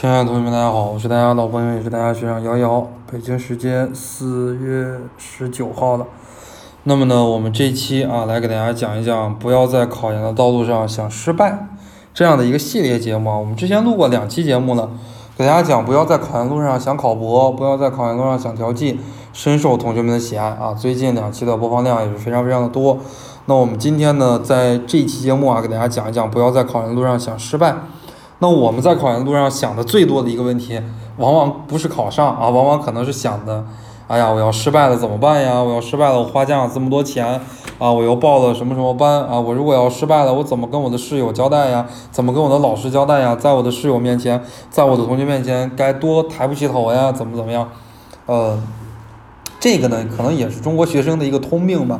亲爱的同学们，大家好，我是大家老朋友，也是大家学长瑶瑶。北京时间四月十九号了。那么呢，我们这期啊，来给大家讲一讲，不要在考研的道路上想失败这样的一个系列节目。我们之前录过两期节目了，给大家讲不要在考研路上想考博，不要在考研路上想调剂，深受同学们的喜爱啊。最近两期的播放量也是非常非常的多。那我们今天呢，在这期节目啊，给大家讲一讲，不要在考研路上想失败。那我们在考研路上想的最多的一个问题，往往不是考上啊，往往可能是想的，哎呀，我要失败了怎么办呀？我要失败了，我花家长这么多钱啊，我又报了什么什么班啊？我如果要失败了，我怎么跟我的室友交代呀？怎么跟我的老师交代呀？在我的室友面前，在我的同学面前，该多抬不起头呀？怎么怎么样？呃，这个呢，可能也是中国学生的一个通病吧。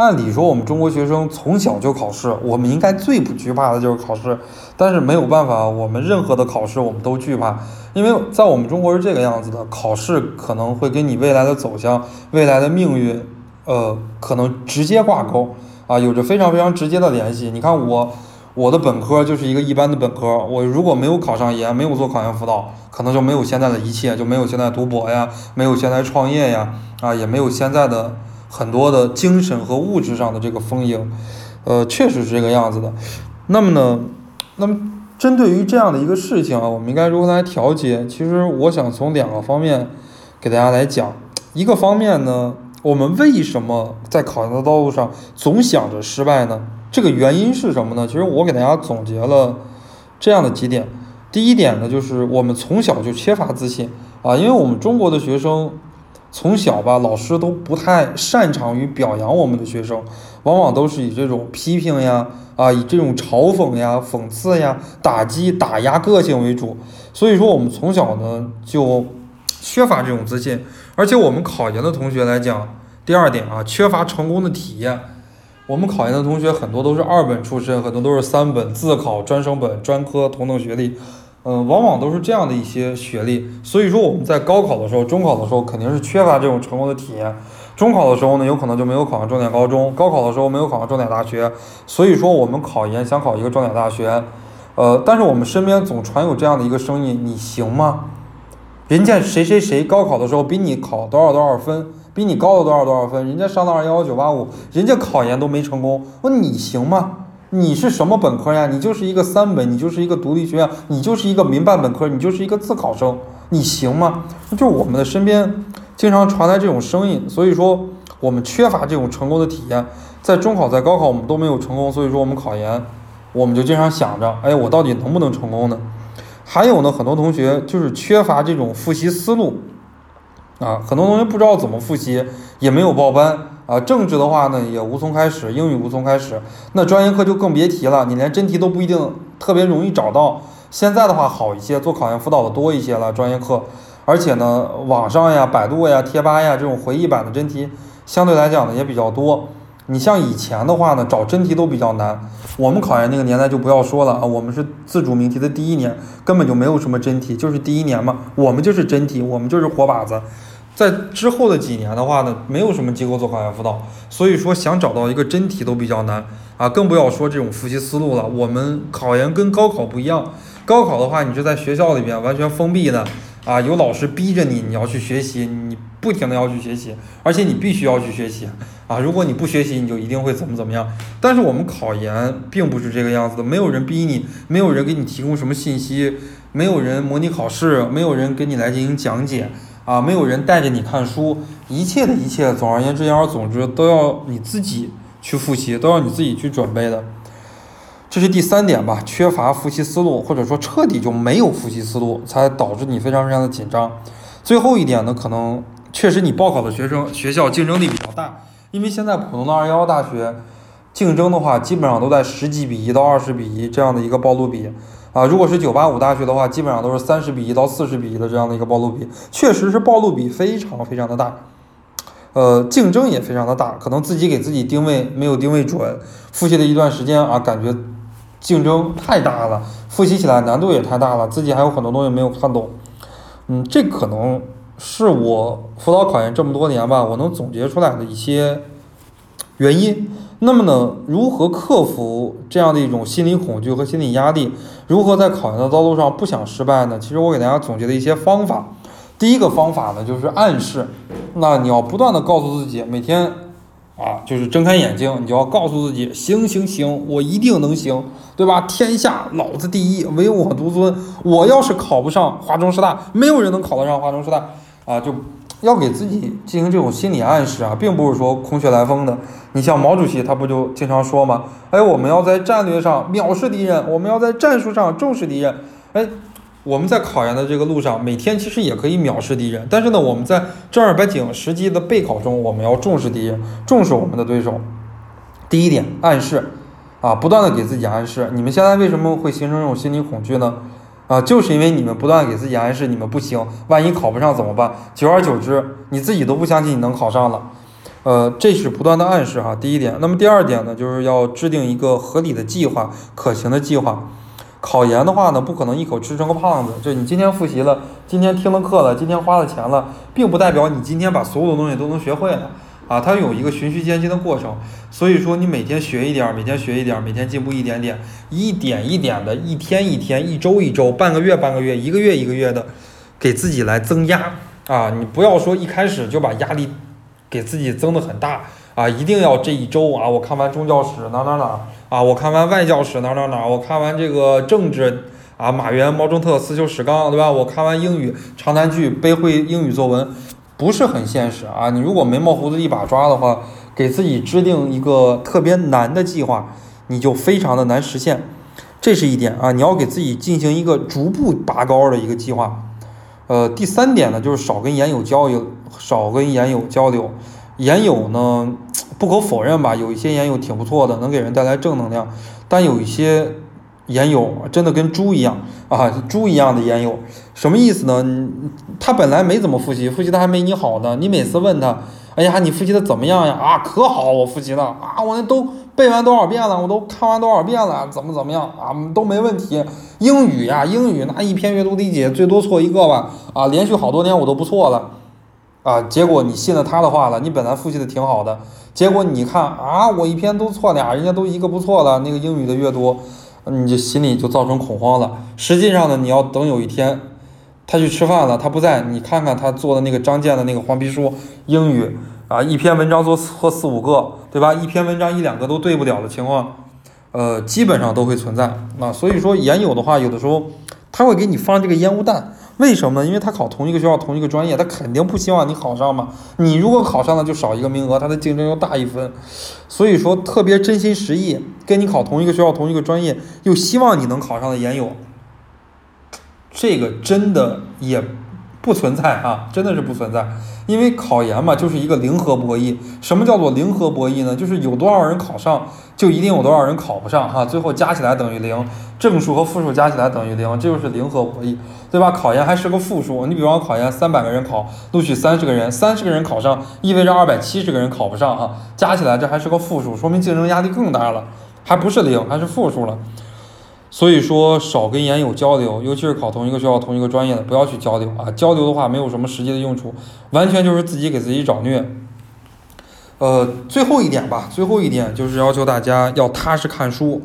按理说，我们中国学生从小就考试，我们应该最不惧怕的就是考试。但是没有办法，我们任何的考试我们都惧怕，因为在我们中国是这个样子的，考试可能会跟你未来的走向、未来的命运，呃，可能直接挂钩啊，有着非常非常直接的联系。你看我，我的本科就是一个一般的本科，我如果没有考上研，没有做考研辅导，可能就没有现在的一切，就没有现在读博呀，没有现在创业呀，啊，也没有现在的很多的精神和物质上的这个丰盈，呃，确实是这个样子的。那么呢？那么，针对于这样的一个事情啊，我们应该如何来调节？其实，我想从两个方面给大家来讲。一个方面呢，我们为什么在考研的道路上总想着失败呢？这个原因是什么呢？其实我给大家总结了这样的几点。第一点呢，就是我们从小就缺乏自信啊，因为我们中国的学生。从小吧，老师都不太擅长于表扬我们的学生，往往都是以这种批评呀，啊，以这种嘲讽呀、讽刺呀、打击、打压个性为主。所以说，我们从小呢就缺乏这种自信。而且，我们考研的同学来讲，第二点啊，缺乏成功的体验。我们考研的同学很多都是二本出身，很多都是三本自考、专升本、专科同等学历。嗯，往往都是这样的一些学历，所以说我们在高考的时候、中考的时候肯定是缺乏这种成功的体验。中考的时候呢，有可能就没有考上重点高中；高考的时候没有考上重点大学。所以说我们考研想考一个重点大学，呃，但是我们身边总传有这样的一个声音：你行吗？人家谁谁谁高考的时候比你考多少多少分，比你高了多少多少分，人家上的二幺幺九八五，人家考研都没成功，问你行吗？你是什么本科呀？你就是一个三本，你就是一个独立学院，你就是一个民办本科，你就是一个自考生，你行吗？就我们的身边经常传来这种声音，所以说我们缺乏这种成功的体验。在中考、在高考我们都没有成功，所以说我们考研，我们就经常想着，哎，我到底能不能成功呢？还有呢，很多同学就是缺乏这种复习思路，啊，很多同学不知道怎么复习，也没有报班。啊，政治的话呢也无从开始，英语无从开始，那专业课就更别提了，你连真题都不一定特别容易找到。现在的话好一些，做考研辅导的多一些了，专业课，而且呢，网上呀、百度呀、贴吧呀这种回忆版的真题，相对来讲呢也比较多。你像以前的话呢，找真题都比较难。我们考研那个年代就不要说了啊，我们是自主命题的第一年，根本就没有什么真题，就是第一年嘛，我们就是真题，我们就是活靶子。在之后的几年的话呢，没有什么机构做考研辅导，所以说想找到一个真题都比较难啊，更不要说这种复习思路了。我们考研跟高考不一样，高考的话你是在学校里边完全封闭的啊，有老师逼着你，你要去学习，你不停的要去学习，而且你必须要去学习啊，如果你不学习，你就一定会怎么怎么样。但是我们考研并不是这个样子的，没有人逼你，没有人给你提供什么信息，没有人模拟考试，没有人给你来进行讲解。啊，没有人带着你看书，一切的一切，总而言之，言而总之，都要你自己去复习，都要你自己去准备的。这是第三点吧，缺乏复习思路，或者说彻底就没有复习思路，才导致你非常非常的紧张。最后一点呢，可能确实你报考的学生学校竞争力比较大，因为现在普通的二幺幺大学竞争的话，基本上都在十几比一到二十比一这样的一个报录比。啊，如果是九八五大学的话，基本上都是三十比一到四十比一的这样的一个报录比，确实是报录比非常非常的大，呃，竞争也非常的大，可能自己给自己定位没有定位准，复习了一段时间啊，感觉竞争太大了，复习起来难度也太大了，自己还有很多东西没有看懂，嗯，这可能是我辅导考研这么多年吧，我能总结出来的一些原因。那么呢，如何克服这样的一种心理恐惧和心理压力？如何在考研的道路上不想失败呢？其实我给大家总结了一些方法。第一个方法呢，就是暗示。那你要不断的告诉自己，每天啊，就是睁开眼睛，你就要告诉自己，行行行，我一定能行，对吧？天下老子第一，唯我独尊。我要是考不上华中师大，没有人能考得上华中师大啊！就。要给自己进行这种心理暗示啊，并不是说空穴来风的。你像毛主席，他不就经常说吗？哎，我们要在战略上藐视敌人，我们要在战术上重视敌人。哎，我们在考研的这个路上，每天其实也可以藐视敌人，但是呢，我们在正儿八经实际的备考中，我们要重视敌人，重视我们的对手。第一点，暗示啊，不断的给自己暗示。你们现在为什么会形成这种心理恐惧呢？啊，就是因为你们不断给自己暗示你们不行，万一考不上怎么办？久而久之，你自己都不相信你能考上了。呃，这是不断的暗示哈。第一点，那么第二点呢，就是要制定一个合理的计划、可行的计划。考研的话呢，不可能一口吃成个胖子。就你今天复习了，今天听了课了，今天花了钱了，并不代表你今天把所有的东西都能学会了。啊，它有一个循序渐进的过程，所以说你每天学一点儿，每天学一点儿，每天进步一点点，一点一点的，一天一天，一周一周，半个月半个月，一个月一个月的，给自己来增压啊！你不要说一开始就把压力给自己增的很大啊，一定要这一周啊，我看完中教史哪哪哪啊，我看完外教史哪哪哪，我看完这个政治啊，马原、毛中特、思修史纲，对吧？我看完英语长难句，背会英语作文。不是很现实啊！你如果眉毛胡子一把抓的话，给自己制定一个特别难的计划，你就非常的难实现。这是一点啊，你要给自己进行一个逐步拔高的一个计划。呃，第三点呢，就是少跟研友交流，少跟研友交流。研友呢，不可否认吧，有一些研友挺不错的，能给人带来正能量，但有一些。研友真的跟猪一样啊，猪一样的研友，什么意思呢？他本来没怎么复习，复习的还没你好呢。你每次问他，哎呀，你复习的怎么样呀？啊，可好，我复习了啊，我那都背完多少遍了，我都看完多少遍了，怎么怎么样啊，都没问题。英语呀，英语那一篇阅读理解最多错一个吧，啊，连续好多年我都不错了，啊，结果你信了他的话了，你本来复习的挺好的，结果你看啊，我一篇都错俩，人家都一个不错了，那个英语的阅读。你就心里就造成恐慌了。实际上呢，你要等有一天，他去吃饭了，他不在，你看看他做的那个张健的那个黄皮书英语啊，一篇文章做错四五个，对吧？一篇文章一两个都对不了的情况，呃，基本上都会存在。那所以说，研友的话，有的时候他会给你放这个烟雾弹。为什么呢？因为他考同一个学校、同一个专业，他肯定不希望你考上嘛。你如果考上了，就少一个名额，他的竞争又大一分。所以说，特别真心实意跟你考同一个学校、同一个专业，又希望你能考上的研友，这个真的也。不存在啊，真的是不存在，因为考研嘛，就是一个零和博弈。什么叫做零和博弈呢？就是有多少人考上，就一定有多少人考不上哈，最后加起来等于零，正数和负数加起来等于零，这就是零和博弈，对吧？考研还是个负数，你比方考研三百个人考，录取三十个人，三十个人考上，意味着二百七十个人考不上哈，加起来这还是个负数，说明竞争压力更大了，还不是零，还是负数了。所以说，少跟研友交流，尤其是考同一个学校、同一个专业的，不要去交流啊！交流的话，没有什么实际的用处，完全就是自己给自己找虐。呃，最后一点吧，最后一点就是要求大家要踏实看书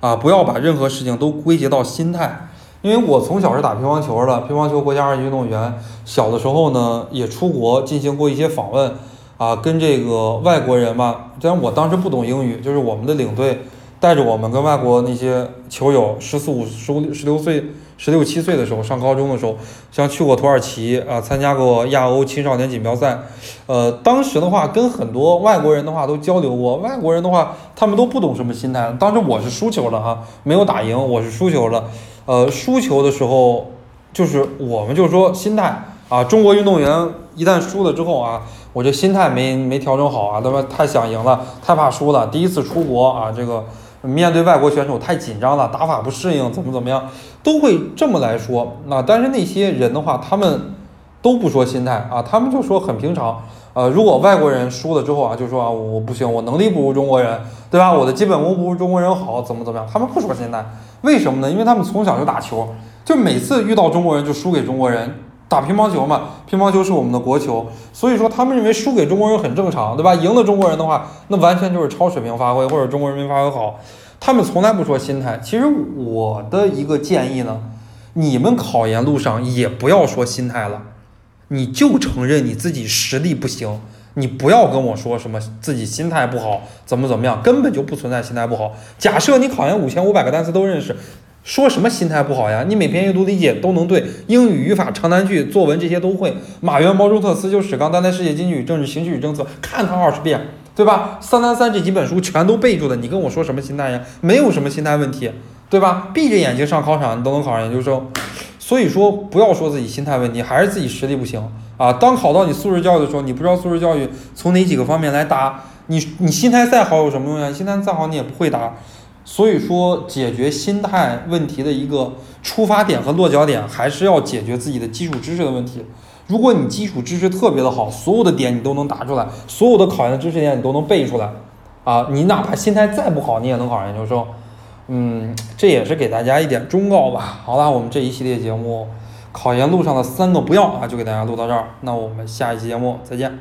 啊，不要把任何事情都归结到心态。因为我从小是打乒乓球的，乒乓球国家二级运动员，小的时候呢也出国进行过一些访问啊，跟这个外国人嘛，虽然我当时不懂英语，就是我们的领队。带着我们跟外国那些球友，十四五、十五、十六岁、十六七岁的时候，上高中的时候，像去过土耳其啊，参加过亚欧青少年锦标赛，呃，当时的话跟很多外国人的话都交流过，外国人的话他们都不懂什么心态。当时我是输球了哈，没有打赢，我是输球了。呃，输球的时候就是我们就是说心态啊，中国运动员一旦输了之后啊。我这心态没没调整好啊，他妈太想赢了，太怕输了。第一次出国啊，这个面对外国选手太紧张了，打法不适应，怎么怎么样，都会这么来说。那但是那些人的话，他们都不说心态啊，他们就说很平常。呃，如果外国人输了之后啊，就说啊我不行，我能力不如中国人，对吧？我的基本功不如中国人好，怎么怎么样？他们不说心态，为什么呢？因为他们从小就打球，就每次遇到中国人就输给中国人。打乒乓球嘛，乒乓球是我们的国球，所以说他们认为输给中国人很正常，对吧？赢了中国人的话，那完全就是超水平发挥，或者中国人民发挥好。他们从来不说心态。其实我的一个建议呢，你们考研路上也不要说心态了，你就承认你自己实力不行。你不要跟我说什么自己心态不好，怎么怎么样，根本就不存在心态不好。假设你考研五千五百个单词都认识，说什么心态不好呀？你每篇阅读理解都能对，英语、语法、长难句、作文这些都会。马原、毛中特、思修、史纲、当代世界、经济与政治、形势与政策，看他二十遍，对吧？三三三这几本书全都背住的，你跟我说什么心态呀？没有什么心态问题，对吧？闭着眼睛上考场，你都能考上研究生。所以说，不要说自己心态问题，还是自己实力不行。啊，当考到你素质教育的时候，你不知道素质教育从哪几个方面来答，你你心态再好有什么用呀？心态再好你也不会答。所以说，解决心态问题的一个出发点和落脚点，还是要解决自己的基础知识的问题。如果你基础知识特别的好，所有的点你都能答出来，所有的考研的知识点你都能背出来，啊，你哪怕心态再不好，你也能考上研究生。嗯，这也是给大家一点忠告吧。好了，我们这一系列节目。考研路上的三个不要啊，就给大家录到这儿。那我们下一期节目再见。